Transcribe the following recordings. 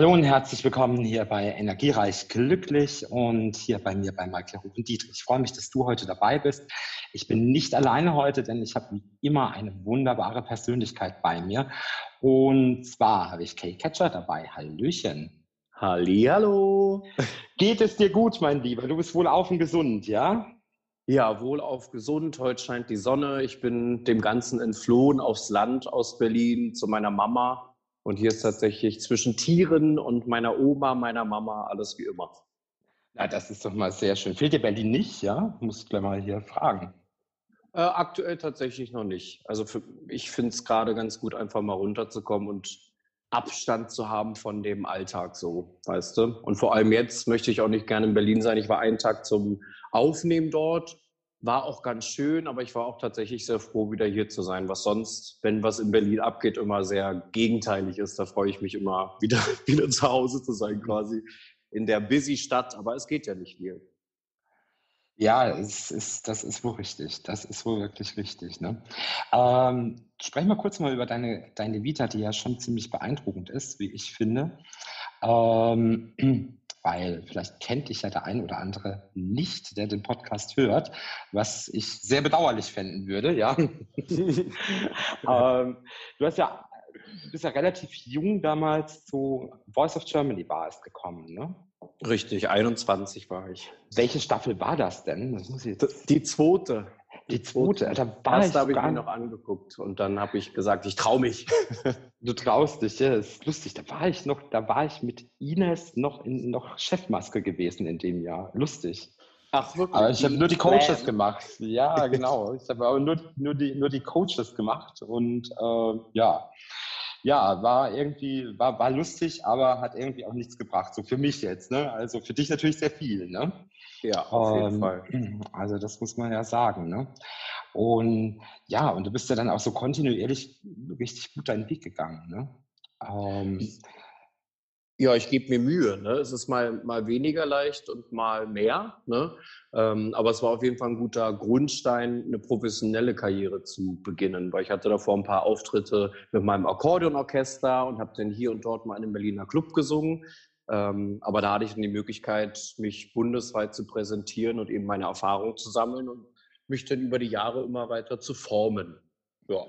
Hallo und herzlich willkommen hier bei Energiereich Glücklich und hier bei mir bei Michael Rufen Dietrich. Ich freue mich, dass du heute dabei bist. Ich bin nicht alleine heute, denn ich habe wie immer eine wunderbare Persönlichkeit bei mir. Und zwar habe ich Kay Catcher dabei. Hallöchen. Hallo. Geht es dir gut, mein Lieber? Du bist wohl auf und gesund, ja? Ja, wohl auf gesund. Heute scheint die Sonne. Ich bin dem Ganzen entflohen aufs Land aus Berlin zu meiner Mama und hier ist tatsächlich zwischen Tieren und meiner Oma, meiner Mama alles wie immer. Ja, das ist doch mal sehr schön. Fehlt dir Berlin nicht, ja? Muss ich gleich mal hier fragen. Äh, aktuell tatsächlich noch nicht. Also für, ich finde es gerade ganz gut, einfach mal runterzukommen und Abstand zu haben von dem Alltag so, weißt du? Und vor allem jetzt möchte ich auch nicht gerne in Berlin sein. Ich war einen Tag zum Aufnehmen dort war auch ganz schön, aber ich war auch tatsächlich sehr froh, wieder hier zu sein, was sonst, wenn was in Berlin abgeht, immer sehr gegenteilig ist. Da freue ich mich immer, wieder, wieder zu Hause zu sein, quasi in der busy Stadt, aber es geht ja nicht viel. Ja, es ist, das ist wohl richtig. Das ist wohl wirklich richtig. Ne? Ähm, sprechen wir kurz mal über deine, deine Vita, die ja schon ziemlich beeindruckend ist, wie ich finde. Ähm, weil vielleicht kennt dich ja der ein oder andere nicht, der den Podcast hört, was ich sehr bedauerlich fänden würde, ja. ähm, du hast ja, du bist ja relativ jung damals zu Voice of Germany war es gekommen, ne? Richtig, 21 war ich. Welche Staffel war das denn? Das muss ich die zweite. Die zweite, da war das habe ich mir noch angeguckt und dann habe ich gesagt, ich traue mich. du traust dich, ja, das ist lustig. Da war ich noch, da war ich mit Ines noch in noch Chefmaske gewesen in dem Jahr. Lustig. Ach, wirklich? Aber ich habe nur die Coaches Plan. gemacht. Ja, genau. Ich habe aber nur, nur, die, nur die Coaches gemacht und äh, ja. Ja, war irgendwie, war, war lustig, aber hat irgendwie auch nichts gebracht. So für mich jetzt, ne? Also für dich natürlich sehr viel, ne? Ja, auf jeden ähm, Fall. Also das muss man ja sagen. Ne? Und ja, und du bist ja dann auch so kontinuierlich richtig gut deinen Weg gegangen. Ne? Ähm, ja, ich gebe mir Mühe. Ne? Es ist mal, mal weniger leicht und mal mehr. Ne? Ähm, aber es war auf jeden Fall ein guter Grundstein, eine professionelle Karriere zu beginnen, weil ich hatte davor ein paar Auftritte mit meinem Akkordeonorchester und habe dann hier und dort mal in einem Berliner Club gesungen. Ähm, aber da hatte ich dann die Möglichkeit, mich bundesweit zu präsentieren und eben meine Erfahrungen zu sammeln und mich dann über die Jahre immer weiter zu formen. Ja.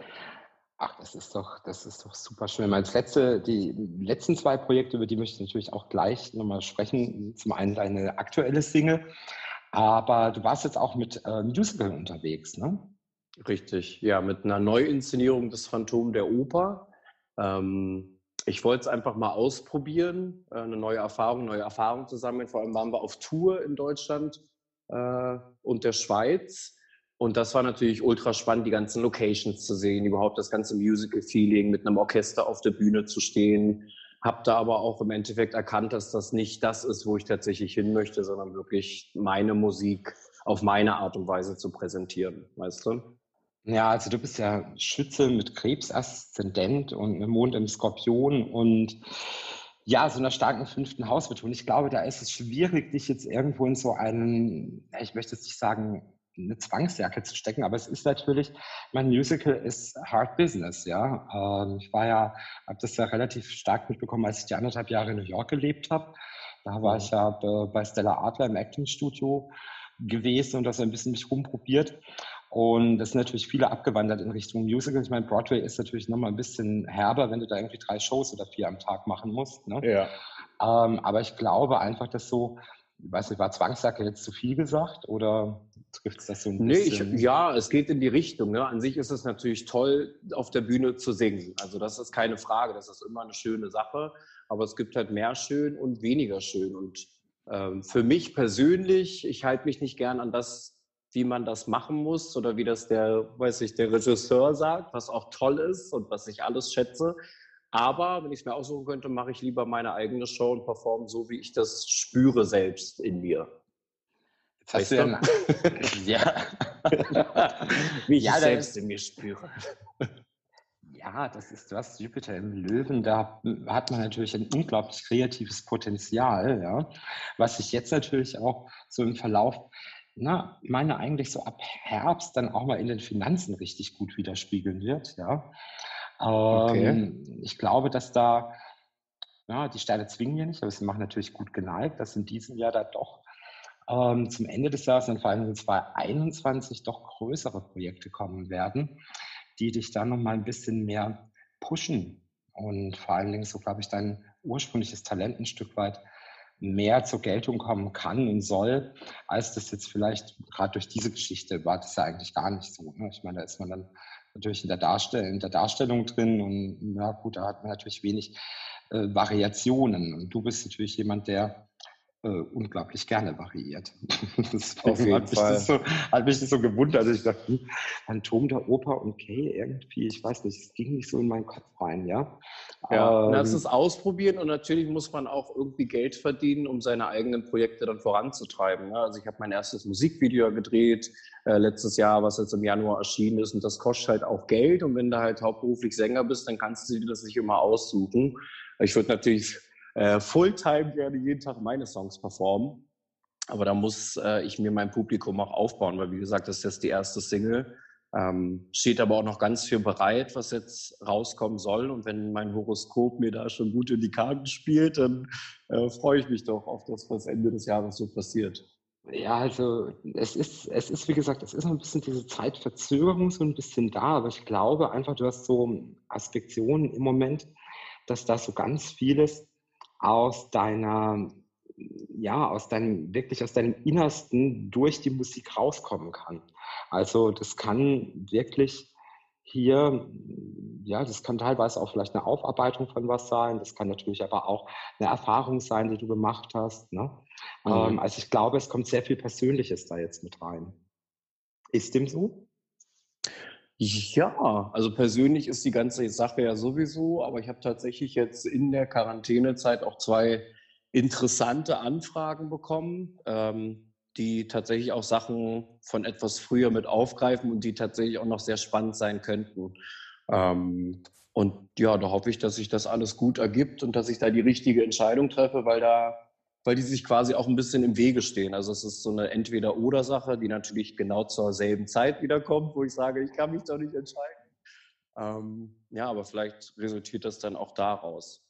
Ach, das ist doch, das ist doch super schön. Als letzte, die letzten zwei Projekte, über die möchte ich natürlich auch gleich nochmal sprechen. Zum einen deine aktuelle Single, aber du warst jetzt auch mit äh, Musical unterwegs, ne? Richtig, ja, mit einer Neuinszenierung des Phantom der Oper. Ähm, ich wollte es einfach mal ausprobieren, äh, eine neue Erfahrung, neue Erfahrung zu sammeln. Vor allem waren wir auf Tour in Deutschland äh, und der Schweiz. Und das war natürlich ultra spannend, die ganzen Locations zu sehen, überhaupt das ganze Musical-Feeling mit einem Orchester auf der Bühne zu stehen. Hab da aber auch im Endeffekt erkannt, dass das nicht das ist, wo ich tatsächlich hin möchte, sondern wirklich meine Musik auf meine Art und Weise zu präsentieren, weißt du? Ja, also du bist ja Schütze mit Krebsaszendent und mit Mond im Skorpion und ja, so einer starken fünften Hausbetonung. Ich glaube, da ist es schwierig, dich jetzt irgendwo in so einen, ich möchte jetzt nicht sagen, eine Zwangsjacke zu stecken, aber es ist natürlich, mein Musical ist Hard Business, ja. Ähm, ich war ja, habe das ja relativ stark mitbekommen, als ich die anderthalb Jahre in New York gelebt habe. Da war ich ja bei Stella Adler im Acting Studio gewesen und das ein bisschen mich rumprobiert. Und das sind natürlich viele abgewandert in Richtung Musical. Ich meine, Broadway ist natürlich nochmal ein bisschen herber, wenn du da irgendwie drei Shows oder vier am Tag machen musst. Ne? Ja. Ähm, aber ich glaube einfach, dass so, ich weiß nicht, war Zwangssacke jetzt zu viel gesagt oder trifft es das so ein bisschen? Nee, ich, ja, es geht in die Richtung. Ne? An sich ist es natürlich toll, auf der Bühne zu singen. Also das ist keine Frage, das ist immer eine schöne Sache. Aber es gibt halt mehr schön und weniger schön. Und ähm, für mich persönlich, ich halte mich nicht gern an das wie man das machen muss oder wie das der, weiß ich, der Regisseur sagt, was auch toll ist und was ich alles schätze. Aber wenn ich es mir aussuchen könnte, mache ich lieber meine eigene Show und performe so, wie ich das spüre selbst in mir. Jetzt hast weißt du ja, wie ich ja, selbst in mir spüre. Ja, das ist was Jupiter im Löwen. Da hat man natürlich ein unglaublich kreatives Potenzial, ja, was sich jetzt natürlich auch so im Verlauf na, ich meine eigentlich so ab Herbst dann auch mal in den Finanzen richtig gut widerspiegeln wird. Ja. Okay. Ähm, ich glaube, dass da Ja, die Sterne zwingen ja nicht, aber sie machen natürlich gut geneigt, dass in diesem Jahr da doch ähm, zum Ende des Jahres und vor allem in 2021 doch größere Projekte kommen werden, die dich dann nochmal ein bisschen mehr pushen und vor allen Dingen so, glaube ich, dein ursprüngliches Talent ein Stück weit mehr zur Geltung kommen kann und soll, als das jetzt vielleicht gerade durch diese Geschichte war das ja eigentlich gar nicht so. Ne? Ich meine, da ist man dann natürlich in der, Darstell in der Darstellung drin und ja gut, da hat man natürlich wenig äh, Variationen. Und du bist natürlich jemand, der äh, unglaublich gerne variiert. Auf jeden hat, mich Fall. Das so, hat mich das so gewundert. Also ich dachte, hm, Phantom der Oper und Kay irgendwie, ich weiß nicht, es ging nicht so in meinen Kopf rein, ja. Ja, Ähm, das ist ausprobieren und natürlich muss man auch irgendwie Geld verdienen, um seine eigenen Projekte dann voranzutreiben. ne? Also ich habe mein erstes Musikvideo gedreht äh, letztes Jahr, was jetzt im Januar erschienen ist und das kostet halt auch Geld und wenn du halt hauptberuflich Sänger bist, dann kannst du dir das nicht immer aussuchen. Ich würde natürlich äh, Fulltime gerne jeden Tag meine Songs performen, aber da muss äh, ich mir mein Publikum auch aufbauen, weil wie gesagt, das ist jetzt die erste Single. Ähm, steht aber auch noch ganz viel bereit, was jetzt rauskommen soll. Und wenn mein Horoskop mir da schon gut in die Karten spielt, dann äh, freue ich mich doch auf das, was Ende des Jahres so passiert. Ja, also es ist, es ist, wie gesagt, es ist ein bisschen diese Zeitverzögerung so ein bisschen da, aber ich glaube einfach, du hast so Aspektionen im Moment, dass da so ganz vieles aus deiner, ja, aus deinem, wirklich aus deinem Innersten durch die Musik rauskommen kann. Also das kann wirklich hier, ja, das kann teilweise auch vielleicht eine Aufarbeitung von was sein, das kann natürlich aber auch eine Erfahrung sein, die du gemacht hast. Ne? Mhm. Ähm, also ich glaube, es kommt sehr viel Persönliches da jetzt mit rein. Ist dem so? Ja, also persönlich ist die ganze Sache ja sowieso, aber ich habe tatsächlich jetzt in der Quarantänezeit auch zwei interessante Anfragen bekommen, ähm, die tatsächlich auch Sachen von etwas früher mit aufgreifen und die tatsächlich auch noch sehr spannend sein könnten. Ähm, und ja, da hoffe ich, dass sich das alles gut ergibt und dass ich da die richtige Entscheidung treffe, weil da, weil die sich quasi auch ein bisschen im Wege stehen. Also es ist so eine Entweder-Oder-Sache, die natürlich genau zur selben Zeit wiederkommt, wo ich sage, ich kann mich doch nicht entscheiden. Ähm, ja, aber vielleicht resultiert das dann auch daraus.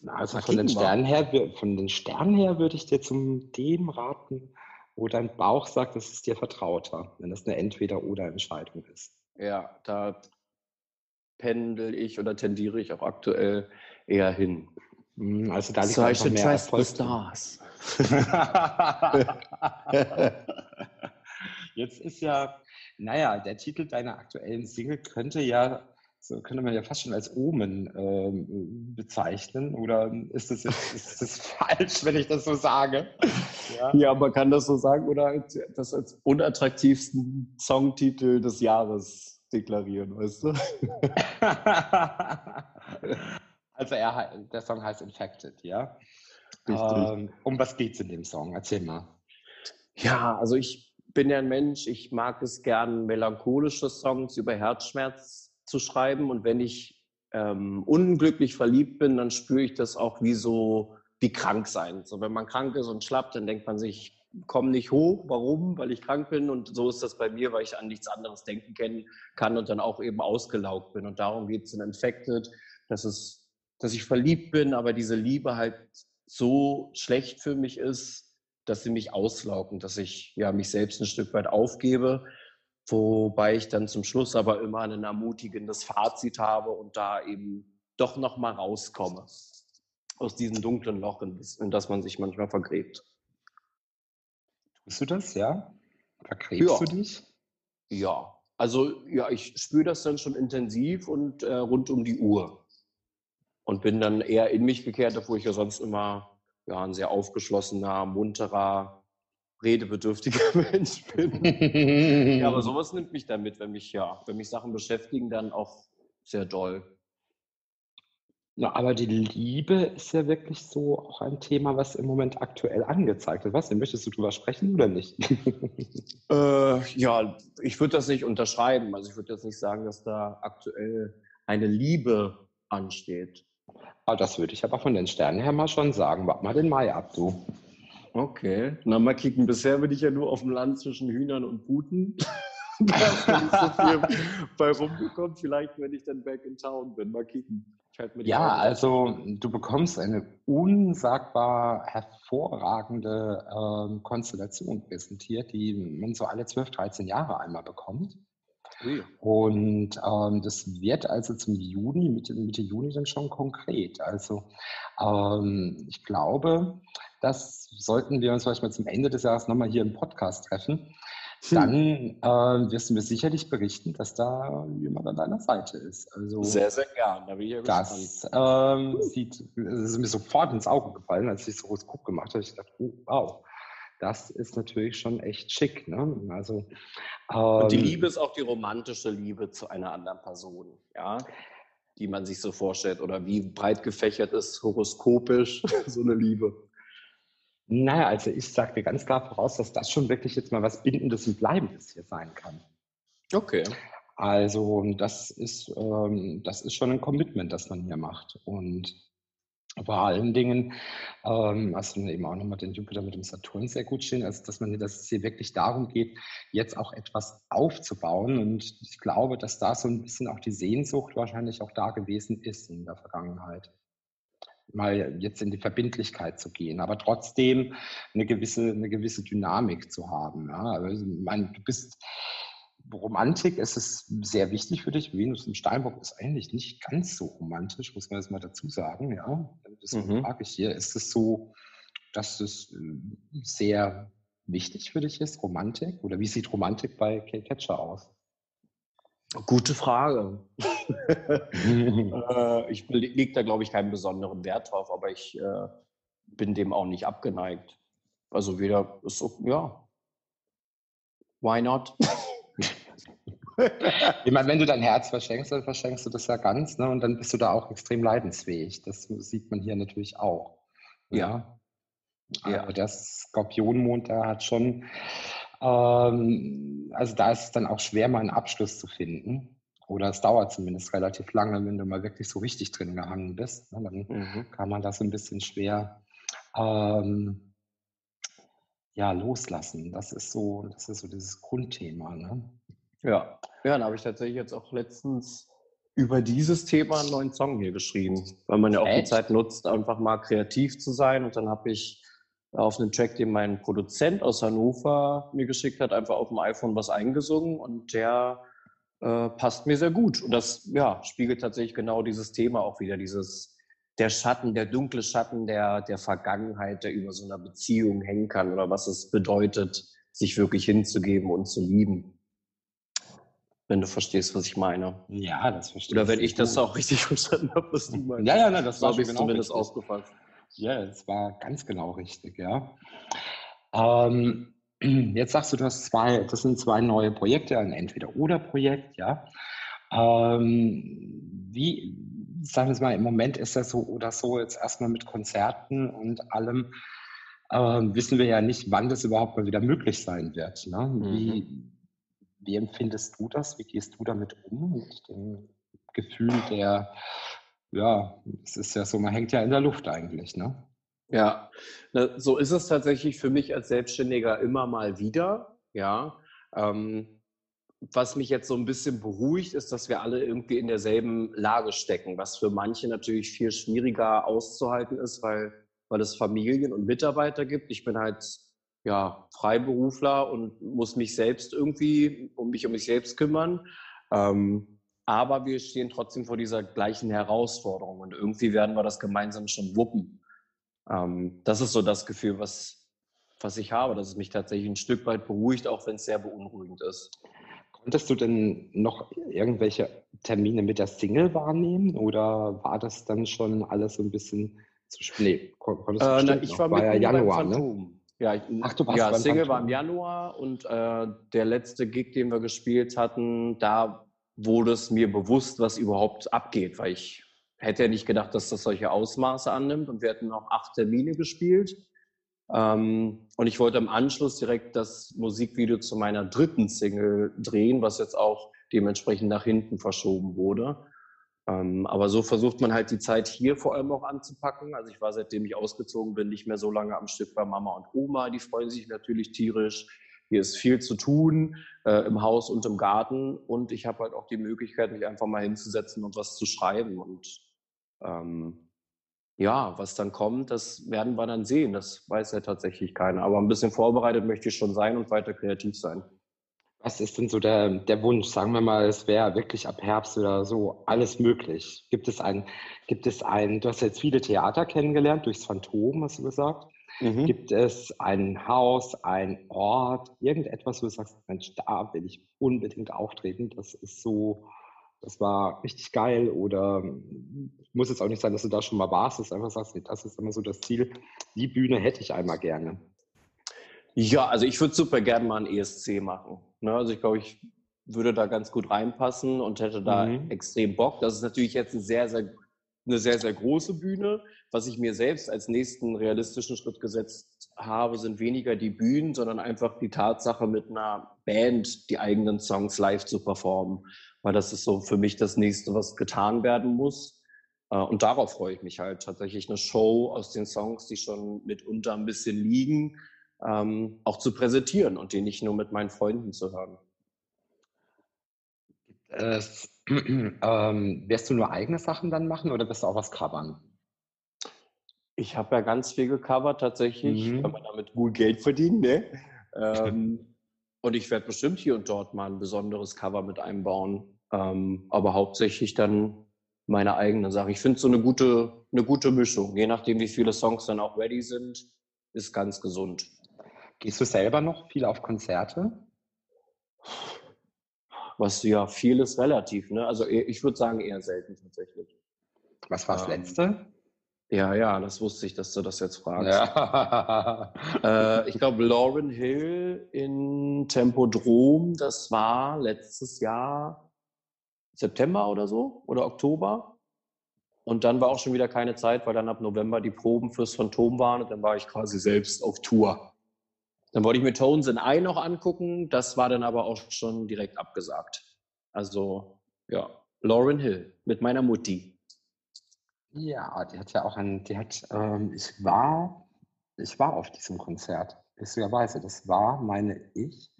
Na, Also von den. Sternen her, von den Sternen her würde ich dir zum dem raten, wo dein Bauch sagt, das ist dir vertrauter, wenn das eine Entweder-Oder-Entscheidung ist. Ja, da pendel ich oder tendiere ich auch aktuell eher hin. Hm, Also da liegt So einfach mehr trust the Erfolg drin. stars. Jetzt ist ja, naja, der Titel deiner aktuellen Single könnte ja, so könnte man ja fast schon als Omen ähm, bezeichnen. Oder ist das, jetzt, ist das falsch, wenn ich das so sage? Ja. ja, man kann das so sagen oder das als unattraktivsten Songtitel des Jahres deklarieren, weißt du? also er, der Song heißt Infected, ja? Ähm, um was geht's in dem Song? Erzähl mal. Ja, also ich bin ja ein Mensch, ich mag es gern, melancholische Songs über Herzschmerz zu schreiben. Und wenn ich ähm, unglücklich verliebt bin, dann spüre ich das auch wie so, wie krank sein. So, wenn man krank ist und schlappt, dann denkt man sich, komm nicht hoch. Warum? Weil ich krank bin. Und so ist das bei mir, weil ich an nichts anderes denken kann, und dann auch eben ausgelaugt bin. Und darum geht es in Infected, dass es, dass ich verliebt bin, aber diese Liebe halt so schlecht für mich ist, dass sie mich auslaugen, dass ich ja mich selbst ein Stück weit aufgebe, wobei ich dann zum Schluss aber immer ein ermutigendes Fazit habe und da eben doch noch mal rauskomme aus diesem dunklen Loch, in das, man sich manchmal vergräbt. Tust du das, ja? Verkrebst Ja. du dich? Ja, also ja, ich spüre das dann schon intensiv und äh, rund um die Uhr und bin dann eher in mich gekehrt, obwohl ich ja sonst immer ja, ein sehr aufgeschlossener, munterer, redebedürftiger Mensch bin. Ja, aber sowas nimmt mich dann mit, wenn mich, ja, wenn mich Sachen beschäftigen, dann auch sehr doll. Na, aber die Liebe ist ja wirklich so auch ein Thema, was im Moment aktuell angezeigt wird. Was denn? Möchtest du drüber sprechen oder nicht? Äh, ja, ich würde das nicht unterschreiben. Also ich würde jetzt nicht sagen, dass da aktuell eine Liebe ansteht. Aber das würde ich aber von den Sternen her mal schon sagen. Warte mal den Mai ab, du. Okay. Na, mal kicken. Bisher bin ich ja nur auf dem Land zwischen Hühnern und Puten. da ist nicht so viel bei rumgekommen. Vielleicht, wenn ich dann back in town bin. Mal kicken. Ja, also du bekommst eine unsagbar hervorragende ähm, Konstellation präsentiert, die man so alle 12, 13 Jahre einmal bekommt. Und ähm, das wird also zum Juni, Mitte, Mitte Juni dann schon konkret. Also ähm, ich glaube, das sollten wir uns vielleicht mal zum Ende des Jahres nochmal hier im Podcast treffen dann äh, wirst du mir sicherlich berichten, dass da jemand an deiner Seite ist. Also, sehr, sehr gern. Da bin ich ja das ähm, sieht, das ist mir sofort ins Auge gefallen, als ich das Horoskop gemacht habe. Ich dachte, oh, wow, das ist natürlich schon echt schick. Ne? Also, ähm, Und die ähm, Liebe ist auch die romantische Liebe zu einer anderen Person, ja, die man sich so vorstellt. Oder wie breit gefächert ist horoskopisch so eine Liebe. Naja, also ich sage dir ganz klar voraus, dass das schon wirklich jetzt mal was Bindendes und Bleibendes hier sein kann. Okay. Also das ist, ähm, das ist schon ein Commitment, das man hier macht. Und vor allen Dingen ähm, hast du eben auch nochmal den Jupiter mit dem Saturn sehr gut stehen, also dass man dass es hier wirklich darum geht, jetzt auch etwas aufzubauen. Und ich glaube, dass da so ein bisschen auch die Sehnsucht wahrscheinlich auch da gewesen ist in der Vergangenheit mal jetzt in die Verbindlichkeit zu gehen, aber trotzdem eine gewisse, eine gewisse Dynamik zu haben. Ja? Also, mein, du bist Romantik, ist es sehr wichtig für dich. Venus im Steinbock ist eigentlich nicht ganz so romantisch, muss man das mal dazu sagen. Ja? Deswegen mhm. frage ich hier, ist es so, dass es äh, sehr wichtig für dich ist, Romantik? Oder wie sieht Romantik bei Kate Catcher aus? Gute Frage. äh, ich lege da, glaube ich, keinen besonderen Wert drauf, aber ich äh, bin dem auch nicht abgeneigt. Also weder ist so, ja. Why not? ich meine, wenn du dein Herz verschenkst, dann verschenkst du das ja ganz, ne? Und dann bist du da auch extrem leidensfähig. Das sieht man hier natürlich auch. Ja. ja. ja. der Skorpionmond, der hat schon ähm, also da ist es dann auch schwer, mal einen Abschluss zu finden. Oder es dauert zumindest relativ lange, wenn du mal wirklich so richtig drin gehangen bist. Ne? Dann mhm. kann man das ein bisschen schwer ähm, ja, loslassen. Das ist so, das ist so dieses Grundthema. Ne? Ja. ja, dann habe ich tatsächlich jetzt auch letztens über dieses Thema einen neuen Song hier geschrieben, weil man ja auch Echt? die Zeit nutzt, einfach mal kreativ zu sein. Und dann habe ich auf einen Track, den mein Produzent aus Hannover mir geschickt hat, einfach auf dem iPhone was eingesungen und der äh, passt mir sehr gut. Und das ja, spiegelt tatsächlich genau dieses Thema auch wieder, dieses der Schatten, der dunkle Schatten der, der Vergangenheit, der über so einer Beziehung hängen kann oder was es bedeutet, sich wirklich hinzugeben und zu lieben. Wenn du verstehst, was ich meine. Ja, das verstehe ich. Oder wenn ich das auch richtig verstanden habe, was du meinst. Ja, ja, nein, das war so genau zumindest richtig. aufgefasst. Ja, das war ganz genau richtig, ja. Ähm, jetzt sagst du, du hast zwei, das sind zwei neue Projekte, ein Entweder-Oder-Projekt, ja. Ähm, wie, sagen wir mal, im Moment ist das so oder so, jetzt erstmal mit Konzerten und allem, ähm, wissen wir ja nicht, wann das überhaupt mal wieder möglich sein wird. Ne? Wie, mhm. Wie empfindest du das? Wie gehst du damit um, mit dem Gefühl der ja, es ist ja so, man hängt ja in der Luft eigentlich, ne? Ja, so ist es tatsächlich für mich als Selbstständiger immer mal wieder, ja. Ähm, was mich jetzt so ein bisschen beruhigt, ist, dass wir alle irgendwie in derselben Lage stecken, was für manche natürlich viel schwieriger auszuhalten ist, weil, weil es Familien und Mitarbeiter gibt. Ich bin halt ja, Freiberufler und muss mich selbst irgendwie um mich um mich selbst kümmern. Ähm, aber wir stehen trotzdem vor dieser gleichen Herausforderung und irgendwie werden wir das gemeinsam schon wuppen. Ähm, das ist so das Gefühl, was, was ich habe, dass es mich tatsächlich ein Stück weit beruhigt, auch wenn es sehr beunruhigend ist. Konntest du denn noch irgendwelche Termine mit der Single wahrnehmen oder war das dann schon alles so ein bisschen zu spät? Nee, äh, na, ich war, war ja Januar, ne? Ja, ich, Ach, du warst ja, Single war im Januar und äh, der letzte Gig, den wir gespielt hatten, da wurde es mir bewusst, was überhaupt abgeht, weil ich hätte ja nicht gedacht, dass das solche Ausmaße annimmt. Und wir hatten noch acht Termine gespielt. Ähm, und ich wollte im Anschluss direkt das Musikvideo zu meiner dritten Single drehen, was jetzt auch dementsprechend nach hinten verschoben wurde. Ähm, aber so versucht man halt die Zeit hier vor allem auch anzupacken. Also ich war, seitdem ich ausgezogen bin, nicht mehr so lange am Stück bei Mama und Oma. Die freuen sich natürlich tierisch. Hier ist viel zu tun äh, im Haus und im Garten und ich habe halt auch die Möglichkeit, mich einfach mal hinzusetzen und was zu schreiben. Und ähm, ja, was dann kommt, das werden wir dann sehen. Das weiß ja tatsächlich keiner. Aber ein bisschen vorbereitet möchte ich schon sein und weiter kreativ sein. Was ist denn so der, der Wunsch? Sagen wir mal, es wäre wirklich ab Herbst oder so alles möglich. Gibt es ein, gibt es ein, du hast jetzt viele Theater kennengelernt, durchs Phantom, hast du gesagt. Mhm. Gibt es ein Haus, ein Ort, irgendetwas, wo du sagst, Mensch, da will ich unbedingt auftreten. Das ist so, das war richtig geil oder muss jetzt auch nicht sein, dass du da schon mal warst, dass du einfach sagst, das ist immer so das Ziel. Die Bühne hätte ich einmal gerne. Ja, also ich würde super gerne mal ein ESC machen. Ne? Also ich glaube, ich würde da ganz gut reinpassen und hätte da mhm. extrem Bock. Das ist natürlich jetzt ein sehr, sehr, eine sehr, sehr große Bühne. Was ich mir selbst als nächsten realistischen Schritt gesetzt habe, sind weniger die Bühnen, sondern einfach die Tatsache, mit einer Band die eigenen Songs live zu performen weil das ist so für mich das nächste, was getan werden muss. Äh, und darauf freue ich mich halt tatsächlich eine Show aus den Songs, die schon mitunter ein bisschen liegen, ähm, auch zu präsentieren und die nicht nur mit meinen Freunden zu hören. Äh, ähm, wirst du nur eigene Sachen dann machen oder wirst du auch was covern? Ich habe ja ganz viel gecovert tatsächlich, mhm. wenn man damit gut Geld verdient. Ne? ähm, und ich werde bestimmt hier und dort mal ein besonderes Cover mit einbauen. Ähm, aber hauptsächlich dann meine eigene Sache. Ich finde so eine gute, eine gute Mischung. Je nachdem, wie viele Songs dann auch ready sind, ist ganz gesund. Gehst du selber noch viel auf Konzerte? Was ja viel ist relativ, ne? Also ich würde sagen eher selten tatsächlich. Was war das ähm, letzte? Ja, ja, das wusste ich, dass du das jetzt fragst. Ja. äh, ich glaube, Lauren Hill in Tempodrom, das war letztes Jahr September oder so oder Oktober. Und dann war auch schon wieder keine Zeit, weil dann ab November die Proben fürs Phantom waren und dann war ich quasi selbst auf Tour. Dann wollte ich mir Tones in Eye noch angucken, das war dann aber auch schon direkt abgesagt. Also ja, Lauren Hill mit meiner Mutti. Ja, die hat ja auch ein, die hat, ähm, ich war, ich war auf diesem Konzert, lustigerweise. Das war, meine ich,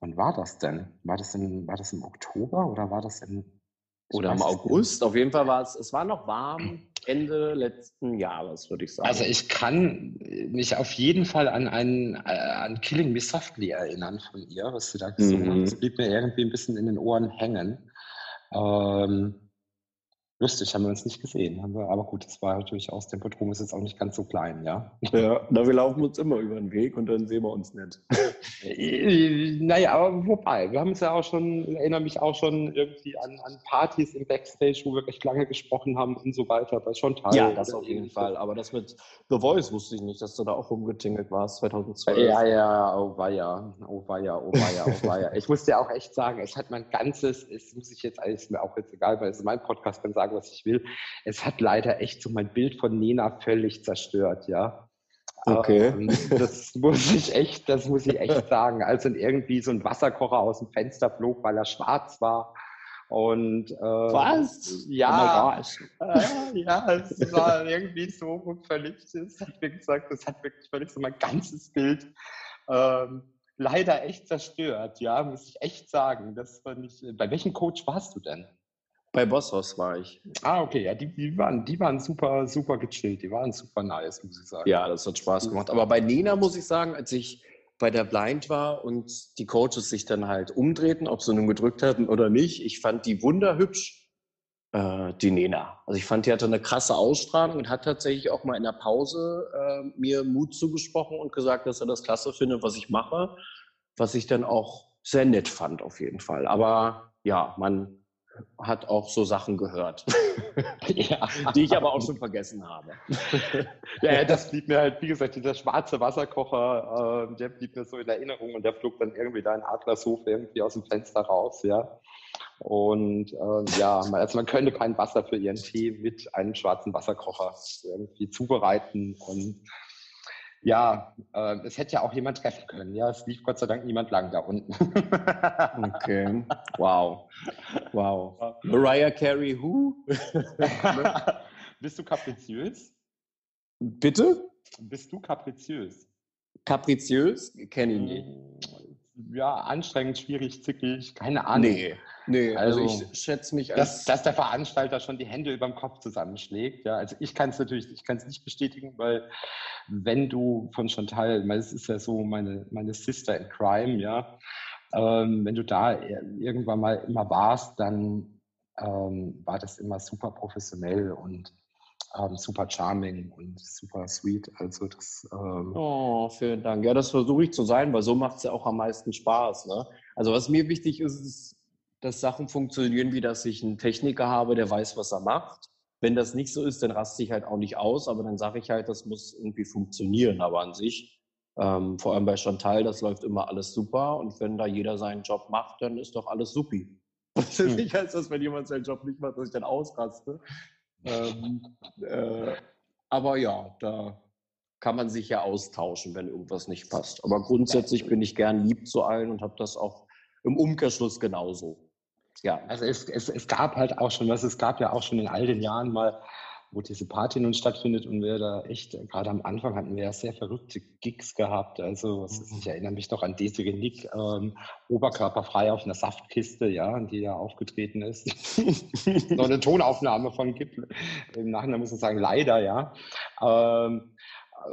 Wann war das denn? War das, in, war das im Oktober oder war das im oder im August? Auf jeden Fall war es, es war noch warm Ende letzten Jahres, würde ich sagen. Also ich kann mich auf jeden Fall an einen, äh, an Killing Me Softly erinnern von ihr, was sie da gesungen mhm. hat. Das blieb mir irgendwie ein bisschen in den Ohren hängen. Ähm, Lustig, haben wir uns nicht gesehen. Haben wir, aber gut, das war natürlich aus. dem Tempodrom ist jetzt auch nicht ganz so klein, ja. Ja, na, wir laufen uns immer über den Weg und dann sehen wir uns nicht. naja, aber wobei, wir haben uns ja auch schon, erinnere mich auch schon irgendwie an, an Partys im Backstage, wo wir recht lange gesprochen haben und so weiter, bei Chantal. Ja, das auf jeden Fall. Aber das mit The Voice wusste ich nicht, dass du da auch rumgetingelt warst 2012. Ja, ja, oh weia, oh weia, oh weia, oh weia. ich muss dir auch echt sagen, es hat mein ganzes, es muss ich jetzt, ist mir auch jetzt egal, weil es ist mein Podcast, kann sagen, was ich will. Es hat leider echt so mein Bild von Nena völlig zerstört, ja. Okay. Ähm, das muss ich echt, das muss ich echt sagen. Als dann irgendwie so ein Wasserkocher aus dem Fenster flog, weil er schwarz war. Und äh, was? Ja, oh äh, ja, es war irgendwie so völlig, es hat wie gesagt, das hat wirklich völlig so mein ganzes Bild ähm, leider echt zerstört, ja, muss ich echt sagen. Das war nicht, bei welchem Coach warst du denn? Bei Bosshaus war ich. Ah, okay, ja, die, die, waren, die waren super, super gechillt, die waren super nice, muss ich sagen. Ja, das hat Spaß gemacht. Aber bei Nena muss ich sagen, als ich bei der Blind war und die Coaches sich dann halt umdrehten, ob sie nun gedrückt hatten oder nicht, ich fand die wunderhübsch, äh, die Nena. Also ich fand, die hatte eine krasse Ausstrahlung und hat tatsächlich auch mal in der Pause äh, mir Mut zugesprochen und gesagt, dass er das klasse findet, was ich mache, was ich dann auch sehr nett fand auf jeden Fall. Aber ja, man hat auch so Sachen gehört, ja. die ich aber auch schon vergessen habe. ja, das blieb mir halt, wie gesagt, dieser schwarze Wasserkocher, äh, der blieb mir so in Erinnerung und der flog dann irgendwie da in Adlershof irgendwie aus dem Fenster raus, ja. Und äh, ja, also man könnte kein Wasser für ihren Tee mit einem schwarzen Wasserkocher irgendwie zubereiten und ja, äh, es hätte ja auch jemand treffen können. Ja, es lief Gott sei Dank niemand lang da unten. okay. Wow. Wow. Mariah Carey, who? Bist du kapriziös? Bitte? Bist du kapriziös? Kapriziös? Kenne ich nicht. Ja, anstrengend, schwierig, zickig, keine Ahnung. Nee, nee also, also ich schätze mich als... Dass, dass, der Veranstalter schon die Hände über dem Kopf zusammenschlägt. Ja, also ich kann es natürlich, ich kann es nicht bestätigen, weil wenn du von Chantal, weil es ist ja so meine, meine Sister in Crime, ja, ähm, wenn du da irgendwann mal immer warst, dann ähm, war das immer super professionell und ähm, super charming und super sweet. Also das. Ähm oh, vielen Dank. Ja, das versuche ich zu sein, weil so macht es ja auch am meisten Spaß. Ne? Also was mir wichtig ist, ist, dass Sachen funktionieren, wie dass ich einen Techniker habe, der weiß, was er macht. Wenn das nicht so ist, dann raste ich halt auch nicht aus, aber dann sage ich halt, das muss irgendwie funktionieren. Aber an sich, ähm, vor allem bei Chantal, das läuft immer alles super. Und wenn da jeder seinen Job macht, dann ist doch alles supi. Das ist nicht heißt, dass wenn jemand seinen Job nicht macht, dass ich dann ausraste. Ähm, äh, aber ja, da kann man sich ja austauschen, wenn irgendwas nicht passt. Aber grundsätzlich bin ich gern lieb zu allen und habe das auch im Umkehrschluss genauso. Ja. Also es, es, es gab halt auch schon was, es gab ja auch schon in all den Jahren mal wo diese Party nun stattfindet und wir da echt, gerade am Anfang hatten wir ja sehr verrückte Gigs gehabt. Also mhm. ich erinnere mich noch an Desiree Nick, ähm, oberkörperfrei auf einer Saftkiste, ja, die ja aufgetreten ist. noch eine Tonaufnahme von gibt. Im Nachhinein muss man sagen, leider, ja. Ähm,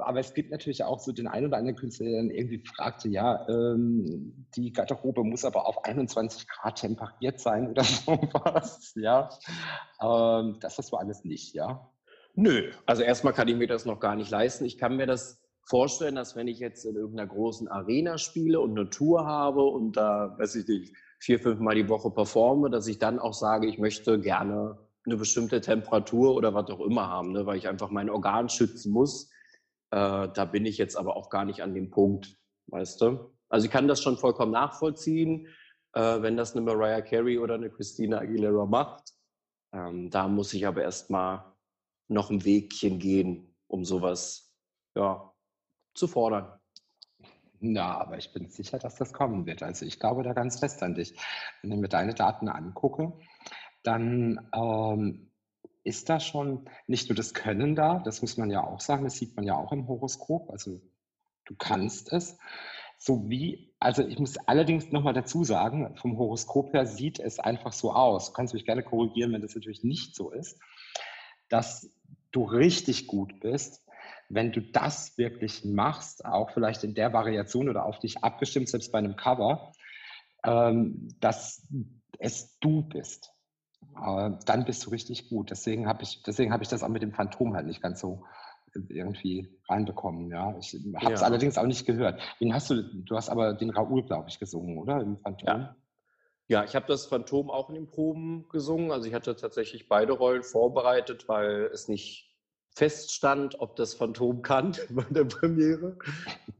aber es gibt natürlich auch so den einen oder anderen Künstler, der dann irgendwie fragte, ja, ähm, die Garderobe muss aber auf 21 Grad temperiert sein oder sowas, ja. Ähm, das hast du alles nicht, ja. Nö, also erstmal kann ich mir das noch gar nicht leisten. Ich kann mir das vorstellen, dass wenn ich jetzt in irgendeiner großen Arena spiele und eine Tour habe und da, weiß ich nicht, vier, fünf Mal die Woche performe, dass ich dann auch sage, ich möchte gerne eine bestimmte Temperatur oder was auch immer haben, ne, weil ich einfach mein Organ schützen muss. Äh, da bin ich jetzt aber auch gar nicht an dem Punkt, weißt du? Also ich kann das schon vollkommen nachvollziehen, äh, wenn das eine Mariah Carey oder eine Christina Aguilera macht. Ähm, da muss ich aber erstmal noch ein Wegchen gehen, um sowas ja, zu fordern. Na, aber ich bin sicher, dass das kommen wird. Also ich glaube da ganz fest an dich. Wenn ich mir deine Daten angucke, dann ähm, ist da schon nicht nur das Können da, das muss man ja auch sagen, das sieht man ja auch im Horoskop, also du kannst es, so wie, also ich muss allerdings nochmal dazu sagen, vom Horoskop her sieht es einfach so aus, du kannst mich gerne korrigieren, wenn das natürlich nicht so ist, dass du richtig gut bist, wenn du das wirklich machst, auch vielleicht in der Variation oder auf dich abgestimmt, selbst bei einem Cover, ähm, dass es du bist dann bist du richtig gut. Deswegen habe ich, deswegen habe ich das auch mit dem Phantom halt nicht ganz so äh, irgendwie reinbekommen. Ja, ich habe es ja. allerdings auch nicht gehört. Wen hast du? Du hast aber den Raoul, glaube ich, gesungen, oder im Phantom? Ja. Ja, ich habe das Phantom auch in den Proben gesungen. Also ich hatte tatsächlich beide Rollen vorbereitet, weil es nicht feststand, ob das Phantom kann bei der Premiere.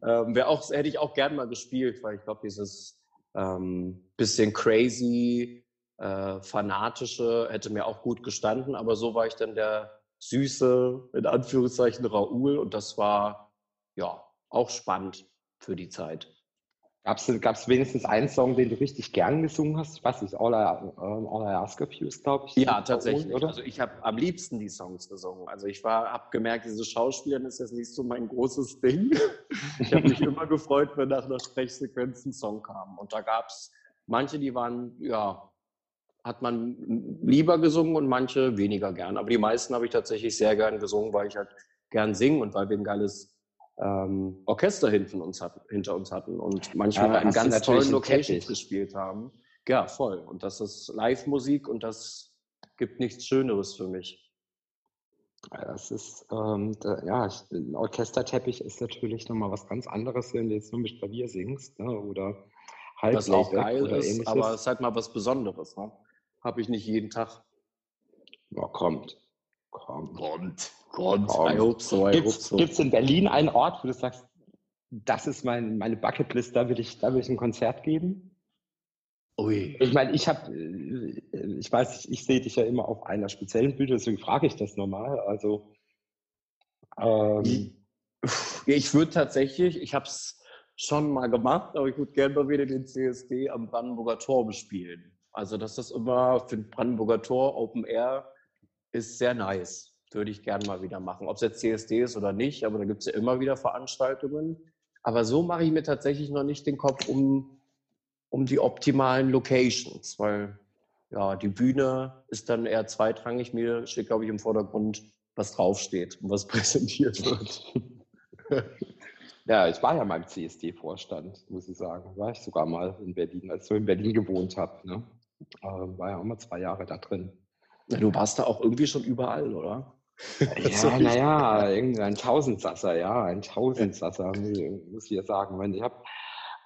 Ähm, auch, hätte ich auch gern mal gespielt, weil ich glaube, dieses ähm, bisschen crazy, äh, fanatische hätte mir auch gut gestanden, aber so war ich dann der süße, in Anführungszeichen, Raoul und das war ja auch spannend für die Zeit. Gab es wenigstens einen Song, den du richtig gern gesungen hast? Ich weiß nicht, All I, um, All I Ask of You ist, glaube ich. Ja, tatsächlich. Oder? Also ich habe am liebsten die Songs gesungen. Also ich habe gemerkt, diese Schauspielerin ist jetzt nicht so mein großes Ding. Ich habe mich immer gefreut, wenn nach einer Sprechsequenz ein Song kam. Und da gab es manche, die waren ja hat man lieber gesungen und manche weniger gern. Aber die meisten habe ich tatsächlich sehr gern gesungen, weil ich halt gern singe und weil wir ein geiles ähm, Orchester uns hatten, hinter uns hatten und manchmal ja, in ganz tollen Locations gespielt haben. Ja, voll. Und das ist Live-Musik und das gibt nichts Schöneres für mich. Das ist, ähm, da, ja, ein Orchesterteppich ist natürlich nochmal was ganz anderes, wenn du jetzt nur mit Klavier singst ne, oder Halbplayback Was auch geil ist, ähnliches. aber es ist halt mal was Besonderes. Ne? habe ich nicht jeden Tag. Ja, kommt. Kommt. Kommt. Kommt. I hope so, I Gibt's, so. Gibt es in Berlin einen Ort, wo du sagst, das ist mein, meine Bucketlist, da will, ich, da will ich ein Konzert geben? Ui. Ich meine, ich habe, äh, ich weiß, ich, ich sehe dich ja immer auf einer speziellen Bühne, deswegen frage ich das nochmal. Also, ähm, ich würde tatsächlich, ich habe es schon mal gemacht, aber ich würde gerne mal wieder den CSD am Brandenburger Tor bespielen. Also das ist immer für den Brandenburger Tor Open Air ist sehr nice. Würde ich gerne mal wieder machen. Ob es jetzt CSD ist oder nicht, aber da gibt es ja immer wieder Veranstaltungen. Aber so mache ich mir tatsächlich noch nicht den Kopf um um die optimalen Locations, weil ja, die Bühne ist dann eher zweitrangig. Mir steht, glaube ich, im Vordergrund, was draufsteht und was präsentiert wird. ja, ich war ja mal im CSD-Vorstand, muss ich sagen. War ich sogar mal in Berlin, als ich in Berlin gewohnt habe. Ne? Ähm, war ja auch mal zwei Jahre da drin. Ja, du warst da auch irgendwie schon überall, oder? Ja, naja, irgendein Tausendsasser, ja, ein Tausendsasser, muss ich ja sagen. Ich habe,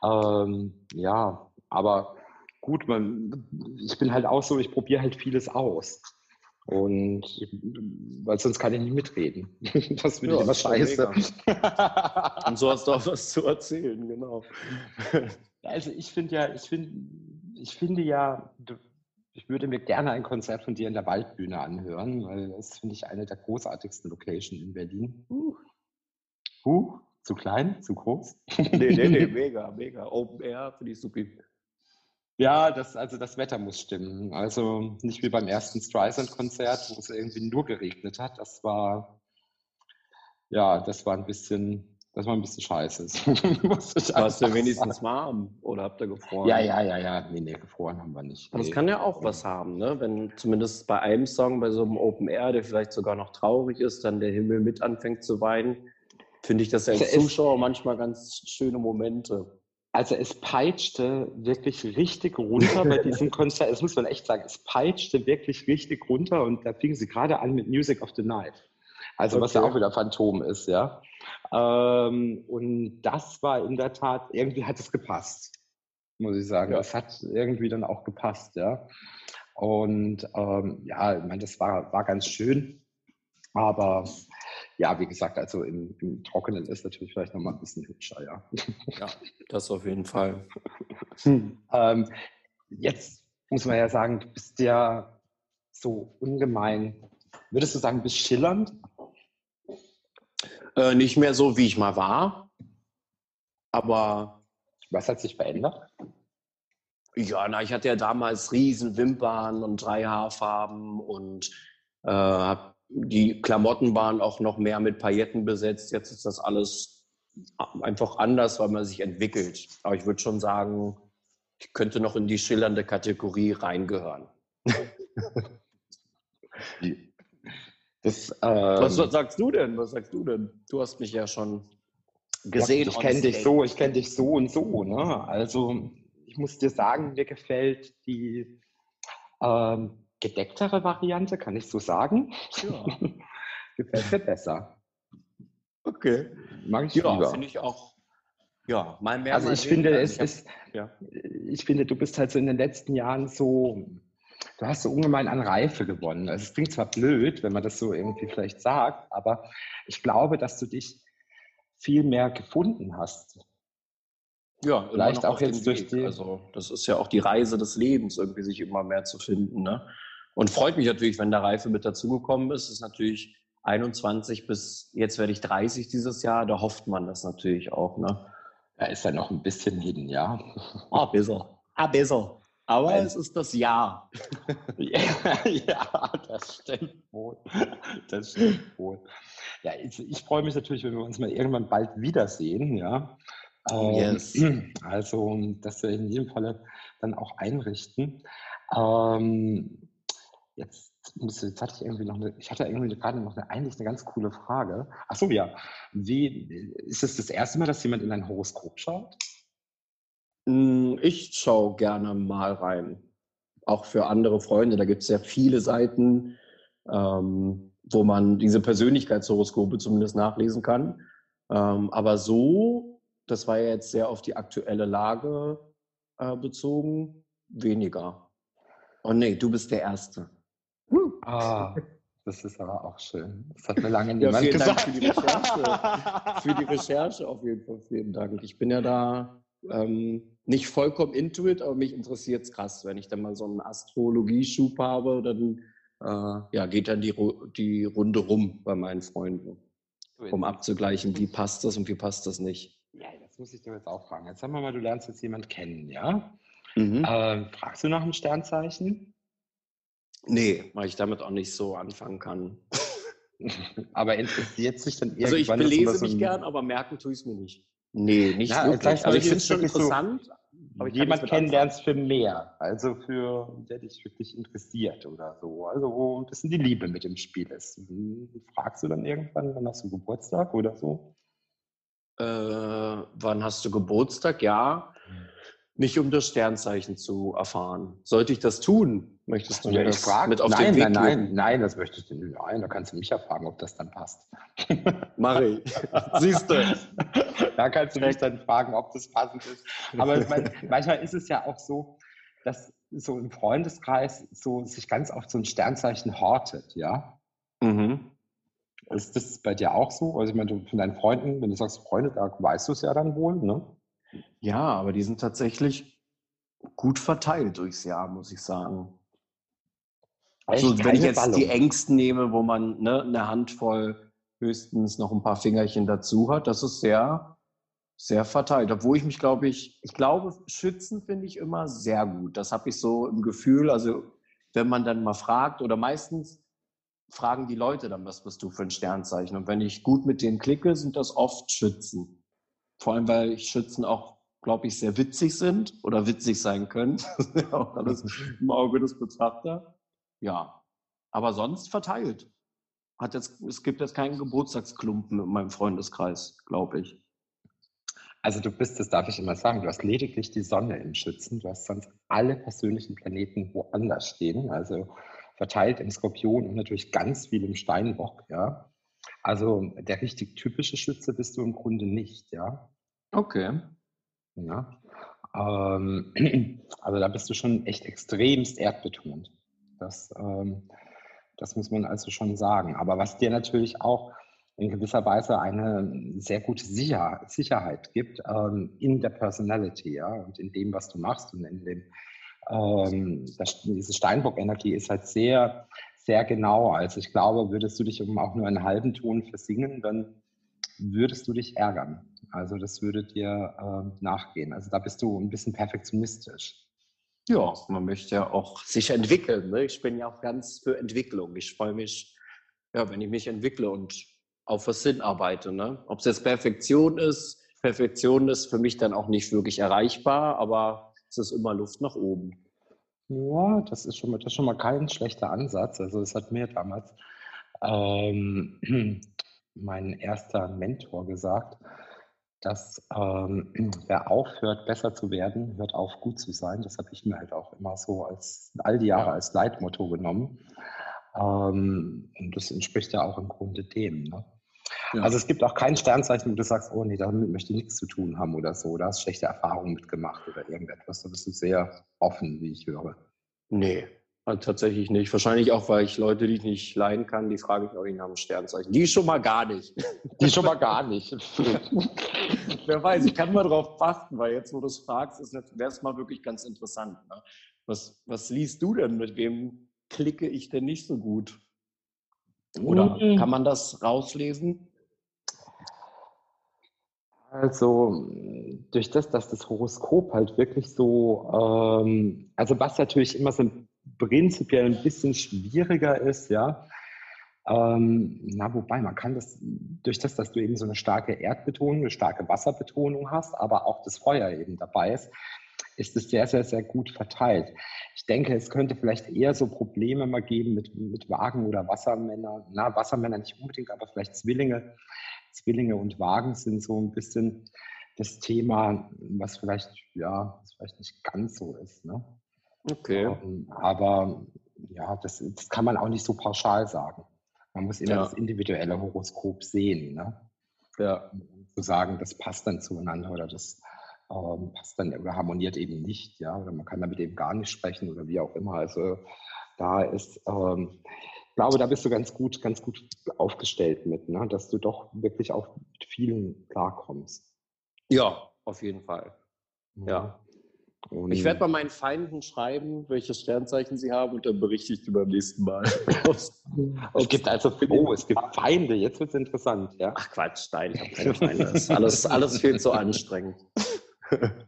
ähm, ja, aber gut, man, ich bin halt auch so, ich probiere halt vieles aus. Und weil sonst kann ich nicht mitreden. Das finde ja, ich immer scheiße. Und so hast du auch was zu erzählen, genau. Also ich finde ja, ich finde, ich finde ja, ich würde mir gerne ein Konzert von dir in der Waldbühne anhören, weil das finde ich eine der großartigsten Locations in Berlin. Uh. Uh, zu klein, zu groß? Nee, nee, nee, mega, mega. Open Air finde ich super. Ja, das, also das Wetter muss stimmen. Also nicht wie beim ersten Streisand-Konzert, wo es irgendwie nur geregnet hat. Das war, ja, das war ein bisschen, das war ein bisschen scheiße. Warst du wenigstens warm oder habt ihr gefroren? Ja, ja, ja, ja. Nee, nee, gefroren haben wir nicht. Das kann ja auch was haben, ne? Wenn zumindest bei einem Song, bei so einem Open Air, der vielleicht sogar noch traurig ist, dann der Himmel mit anfängt zu weinen, finde ich das ja als Zuschauer manchmal ganz schöne Momente. Also es peitschte wirklich richtig runter bei diesem Konzert. Das muss man echt sagen. Es peitschte wirklich richtig runter und da fingen sie gerade an mit Music of the Night. Also okay. was ja auch wieder Phantom ist, ja. Ähm, und das war in der Tat, irgendwie hat es gepasst, muss ich sagen. Ja. Es hat irgendwie dann auch gepasst, ja. Und ähm, ja, ich meine, das war, war ganz schön. Aber ja, wie gesagt, also im, im Trockenen ist natürlich vielleicht nochmal ein bisschen hübscher, ja. Ja, das auf jeden Fall. Hm. Ähm, jetzt muss man ja sagen, du bist ja so ungemein, würdest du sagen, bist schillernd? Äh, nicht mehr so, wie ich mal war, aber... Was hat sich verändert? Ja, na, ich hatte ja damals riesen Wimpern und drei Haarfarben und äh, habe die Klamotten waren auch noch mehr mit Pailletten besetzt. Jetzt ist das alles einfach anders, weil man sich entwickelt. Aber ich würde schon sagen, ich könnte noch in die schillernde Kategorie reingehören. Das, ähm, was, sagst du denn? Was sagst du denn? Du hast mich ja schon gesehen. Ja, ich kenne dich so, ich kenne dich so und so. Ne? Also ich muss dir sagen, mir gefällt die ähm, gedecktere Variante, kann ich so sagen. Ja. Gefällt mir besser. Okay. Mag ich ja, finde ich auch. Ja, mal mehr. Also mal ich sehen, finde, es ist, ja. ich finde, du bist halt so in den letzten Jahren so, du hast so ungemein an Reife gewonnen. Also es klingt zwar blöd, wenn man das so irgendwie vielleicht sagt, aber ich glaube, dass du dich viel mehr gefunden hast. Ja, vielleicht auch jetzt durch die. Also das ist ja auch die Reise des Lebens, irgendwie sich immer mehr zu finden. Ne? Und freut mich natürlich, wenn der Reife mit dazugekommen ist. Es ist natürlich 21 bis jetzt werde ich 30 dieses Jahr. Da hofft man das natürlich auch. Ne? Da ist ja noch ein bisschen hin, ja. Ah, besser. Ah, besser. Aber Weil, es ist das Jahr. ja, ja, das stimmt wohl. Das stimmt wohl. Ja, ich, ich, freue mich natürlich, wenn wir uns mal irgendwann bald wiedersehen, ja. Ähm, yes. Also, dass wir in jedem Falle dann auch einrichten. Ähm, Jetzt, jetzt hatte ich irgendwie noch eine, ich hatte irgendwie gerade noch eine, eigentlich eine ganz coole Frage. Ach so, ja. Wie, ist es das erste Mal, dass jemand in ein Horoskop schaut? Hm, ich schaue gerne mal rein. Auch für andere Freunde. Da gibt es ja viele Seiten, ähm, wo man diese Persönlichkeitshoroskope zumindest nachlesen kann. Ähm, aber so, das war ja jetzt sehr auf die aktuelle Lage äh, bezogen, weniger. Oh nee, du bist der Erste. Ah, das ist aber auch schön. Das hat mir lange niemand ja, vielen gesagt. Dank für die Recherche. für die Recherche auf jeden Fall. Vielen Dank. Ich bin ja da ähm, nicht vollkommen into it, aber mich interessiert es krass. Wenn ich dann mal so einen Astrologie-Schub habe, dann äh, ja, geht dann die, die Runde rum bei meinen Freunden, um abzugleichen, wie passt das und wie passt das nicht. Ja, das muss ich dir jetzt auch fragen. Jetzt sagen wir mal, du lernst jetzt jemanden kennen, ja? Mhm. Äh, fragst du nach einem Sternzeichen? Nee, weil ich damit auch nicht so anfangen kann. aber interessiert sich dann irgendwann... Also ich belese mich so gern, aber merken tue ich es mir nicht. Nee, nicht ja, wirklich. Also ich finde es schon interessant, so, jemand kennenlernst für mehr, also für der dich wirklich interessiert oder so. Also wo ein bisschen die Liebe mit im Spiel ist. Hm, fragst du dann irgendwann, wann hast du Geburtstag oder so? Äh, wann hast du Geburtstag? Ja. Nicht um das Sternzeichen zu erfahren. Sollte ich das tun? Möchtest du Ja, mir das frage. mit auf Nein, den Weg nein, nein, geben? nein, das möchtest du nicht. Nein, da kannst du mich ja fragen, ob das dann passt. Ich. Siehst du. Da kannst du mich dann fragen, ob das passend ist. Aber meine, manchmal ist es ja auch so, dass so im Freundeskreis so sich ganz oft so ein Sternzeichen hortet, ja? Mhm. Ist das bei dir auch so? Also ich meine, du von deinen Freunden, wenn du sagst Freunde, da weißt du es ja dann wohl, ne? Ja, aber die sind tatsächlich gut verteilt durchs Jahr, muss ich sagen. Also Echt? wenn ich jetzt die Ballung. engsten nehme, wo man ne, eine Handvoll höchstens noch ein paar Fingerchen dazu hat, das ist sehr, sehr verteilt. Obwohl ich mich, glaube ich, ich glaube, Schützen finde ich immer sehr gut. Das habe ich so im Gefühl. Also wenn man dann mal fragt oder meistens fragen die Leute dann, was bist du für ein Sternzeichen? Und wenn ich gut mit denen klicke, sind das oft Schützen. Vor allem, weil Schützen auch, glaube ich, sehr witzig sind oder witzig sein können. Das ist ja auch alles im Auge des Betrachters. Ja, aber sonst verteilt. Hat jetzt, es gibt jetzt keinen Geburtstagsklumpen in meinem Freundeskreis, glaube ich. Also du bist, das darf ich immer sagen, du hast lediglich die Sonne im Schützen, du hast sonst alle persönlichen Planeten woanders stehen, also verteilt im Skorpion und natürlich ganz viel im Steinbock, ja. Also der richtig typische Schütze bist du im Grunde nicht, ja. Okay. ja. Ähm, also da bist du schon echt extremst erdbetont. Das, ähm, das muss man also schon sagen. Aber was dir natürlich auch in gewisser Weise eine sehr gute Sicher Sicherheit gibt ähm, in der Personality, ja, und in dem, was du machst und in dem, ähm, das, diese Steinbock-Energie ist halt sehr, sehr genau. Also ich glaube, würdest du dich um auch nur einen halben Ton versingen, dann würdest du dich ärgern. Also das würde dir ähm, nachgehen. Also da bist du ein bisschen perfektionistisch. Ja, man möchte ja auch sich entwickeln. Ne? Ich bin ja auch ganz für Entwicklung. Ich freue mich, ja, wenn ich mich entwickle und auf was hinarbeite. Ne? Ob es jetzt Perfektion ist, Perfektion ist für mich dann auch nicht wirklich erreichbar, aber es ist immer Luft nach oben. Ja, das ist schon mal, das ist schon mal kein schlechter Ansatz. Also es hat mir damals ähm, mein erster Mentor gesagt, dass ähm, wer aufhört, besser zu werden, hört auf, gut zu sein. Das habe ich mir halt auch immer so als all die Jahre als Leitmotto genommen. Ähm, und das entspricht ja auch im Grunde dem. Ne? Ja. Also es gibt auch kein Sternzeichen, wo du sagst, oh nee, damit möchte ich nichts zu tun haben oder so. Da hast schlechte Erfahrungen mitgemacht oder irgendetwas. Da bist du sehr offen, wie ich höre. Nee, also tatsächlich nicht. Wahrscheinlich auch, weil ich Leute, die ich nicht leiden kann, die frage ich auch nach dem Sternzeichen. Die schon mal gar nicht. Die schon mal gar nicht. Wer weiß, ich kann mal drauf achten, weil jetzt, wo du es fragst, wäre es mal wirklich ganz interessant. Ne? Was, was liest du denn? Mit wem klicke ich denn nicht so gut? Oder Mhm. kann man das rauslesen? Also durch das, dass das Horoskop halt wirklich so, ähm, also was natürlich immer so prinzipiell ein bisschen schwieriger ist, ja. Ähm, na, wobei man kann das, durch das, dass du eben so eine starke Erdbetonung, eine starke Wasserbetonung hast, aber auch das Feuer eben dabei ist, ist es sehr, sehr, sehr gut verteilt. Ich denke, es könnte vielleicht eher so Probleme mal geben mit, mit Wagen oder Wassermänner. Na, Wassermänner nicht unbedingt, aber vielleicht Zwillinge. Zwillinge und Wagen sind so ein bisschen das Thema, was vielleicht, ja, was vielleicht nicht ganz so ist. Ne? Okay. Ähm, aber ja, das, das kann man auch nicht so pauschal sagen. Man muss immer Ja. das individuelle Horoskop sehen. Ne? Ja. Um zu sagen, das passt dann zueinander oder das ähm, passt dann oder harmoniert eben nicht, ja, oder man kann damit eben gar nicht sprechen oder wie auch immer. Also da ist, ähm, glaube, da bist du ganz gut, ganz gut aufgestellt mit, ne? dass du doch wirklich auch mit vielen klarkommst. ja, auf jeden Fall. Ja. Und Ich werde bei meinen Feinden schreiben, welches Sternzeichen sie haben und dann berichte ich dir beim nächsten Mal. es gibt also, oh, es gibt Feinde, jetzt wird es interessant, ja. Ach Quatsch, nein, ich habe keine Feinde. Das ist alles, alles viel zu anstrengend.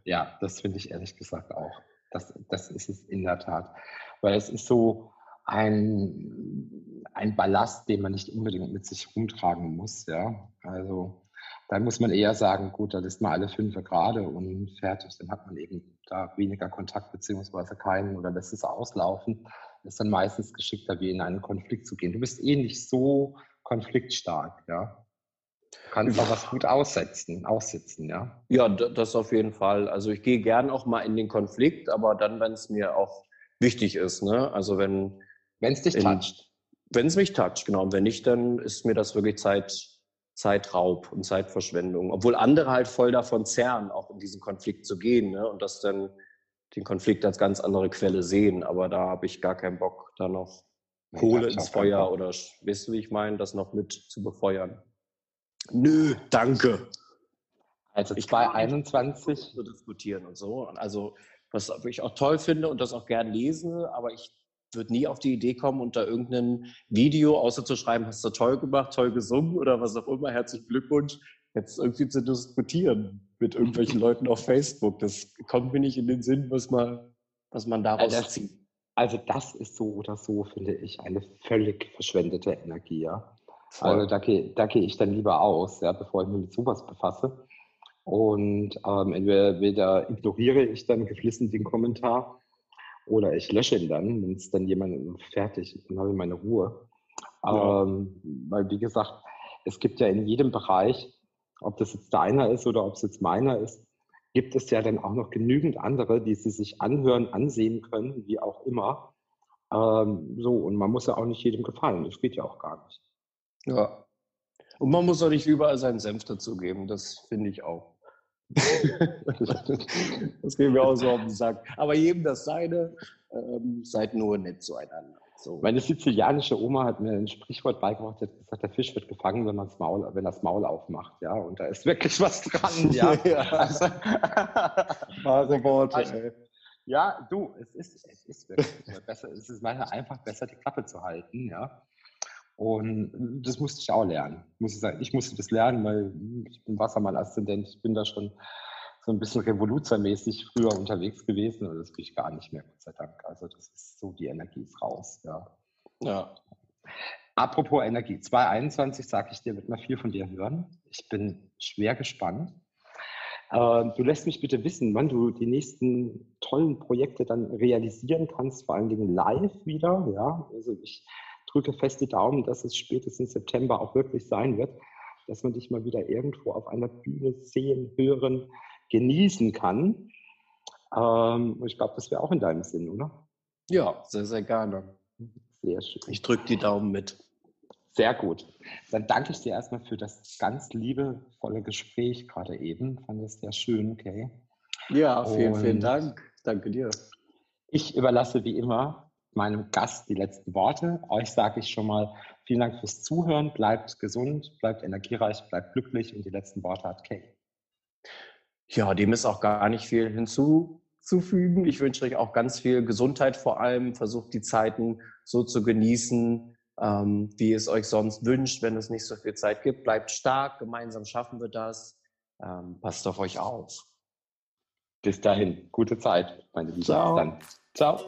Ja, das finde ich ehrlich gesagt auch. Das, das ist es in der Tat. Weil es ist so ein, ein Ballast, den man nicht unbedingt mit sich rumtragen muss. Ja? Also Dann muss man eher sagen, gut, dann ist man alle fünf gerade und fertig. Dann hat man eben da weniger Kontakt beziehungsweise keinen oder lässt es auslaufen. Das ist dann meistens geschickter, wie in einen Konflikt zu gehen. Du bist eh nicht so konfliktstark, ja. Du kannst auch was gut aussetzen, aussitzen, ja. Ja, das auf jeden Fall. Also ich gehe gern auch mal in den Konflikt, aber dann, wenn es mir auch wichtig ist, ne? Also wenn wenn es dich toucht. Wenn es mich toucht, genau. Und wenn nicht, dann ist mir das wirklich Zeit, Zeitraub und Zeitverschwendung. Obwohl andere halt voll davon zerren, auch in diesen Konflikt zu gehen ne? und das dann den Konflikt als ganz andere Quelle sehen. Aber da habe ich gar keinen Bock, da noch Kohle ins Feuer oder, weißt du, wie ich meine, das noch mit zu befeuern. Nö, danke. Also ich bei 21 so diskutieren und so. Also was ich auch toll finde und das auch gern lese, aber ich würde nie auf die Idee kommen, unter irgendeinem Video, außer zu schreiben, hast du toll gemacht, toll gesungen oder was auch immer, herzlichen Glückwunsch, jetzt irgendwie zu diskutieren mit irgendwelchen Leuten auf Facebook. Das kommt mir nicht in den Sinn, was man, was man daraus also zieht. Also das ist so oder so, finde ich, eine völlig verschwendete Energie. Ja? Also da gehe da geh ich dann lieber aus, ja, bevor ich mich mit sowas befasse. Und ähm, entweder ignoriere ich dann geflissentlich den Kommentar oder ich lösche ihn dann, wenn es dann jemand fertig, dann habe ich meine Ruhe. Ja. Ähm, weil, wie gesagt, es gibt ja in jedem Bereich, ob das jetzt deiner ist oder ob es jetzt meiner ist, gibt es ja dann auch noch genügend andere, die sie sich anhören, ansehen können, wie auch immer. Ähm, so, und man muss ja auch nicht jedem gefallen. Das geht ja auch gar nicht. Ja. Und man muss auch nicht überall seinen Senf dazugeben. Das finde ich auch. das geht mir auch so auf den Sack. Aber jedem das seine, ähm, seid nur nett zueinander. So. Meine sizilianische Oma hat mir ein Sprichwort beigebracht, hat gesagt, der Fisch wird gefangen, wenn, man's Maul, wenn das Maul aufmacht. Ja, und da ist wirklich was dran. Ja, ja. Also, Wahre Worte. Also, ja, du, es ist, es ist wirklich besser. Es ist manchmal einfach besser, die Klappe zu halten. Ja. Und das musste ich auch lernen, muss ich sagen. Ich musste das lernen, weil ich bin Wassermann-Aszendent. Ich bin da schon so ein bisschen revoluzermäßig früher unterwegs gewesen und das kriege ich gar nicht mehr, Gott sei Dank. Also das ist so, die Energie ist raus, ja. Ja. Apropos Energie, 2021 sage ich dir, wird man viel von dir hören. Ich bin schwer gespannt. Äh, du lässt mich bitte wissen, wann du die nächsten tollen Projekte dann realisieren kannst, vor allen Dingen live wieder. Ja, also ich drücke fest die Daumen, dass es spätestens September auch wirklich sein wird, dass man dich mal wieder irgendwo auf einer Bühne sehen, hören, genießen kann. Ähm, ich glaube, das wäre auch in deinem Sinn, oder? Ja, sehr, sehr gerne. Sehr schön. Ich drücke die Daumen mit. Sehr gut. Dann danke ich dir erstmal für das ganz liebevolle Gespräch gerade eben. Fand es sehr schön, okay? Ja, vielen, Und vielen Dank. Danke dir. Ich überlasse wie immer meinem Gast die letzten Worte. Euch sage ich schon mal vielen Dank fürs Zuhören. Bleibt gesund, bleibt energiereich, bleibt glücklich und die letzten Worte hat Kay. Ja, dem ist auch gar nicht viel hinzuzufügen. Ich wünsche euch auch ganz viel Gesundheit vor allem. Versucht die Zeiten so zu genießen, ähm, wie es euch sonst wünscht, wenn es nicht so viel Zeit gibt. Bleibt stark, gemeinsam schaffen wir das. Ähm, passt auf euch auf. Bis dahin, gute Zeit, meine Lieben. Ciao. Bis dann. Ciao.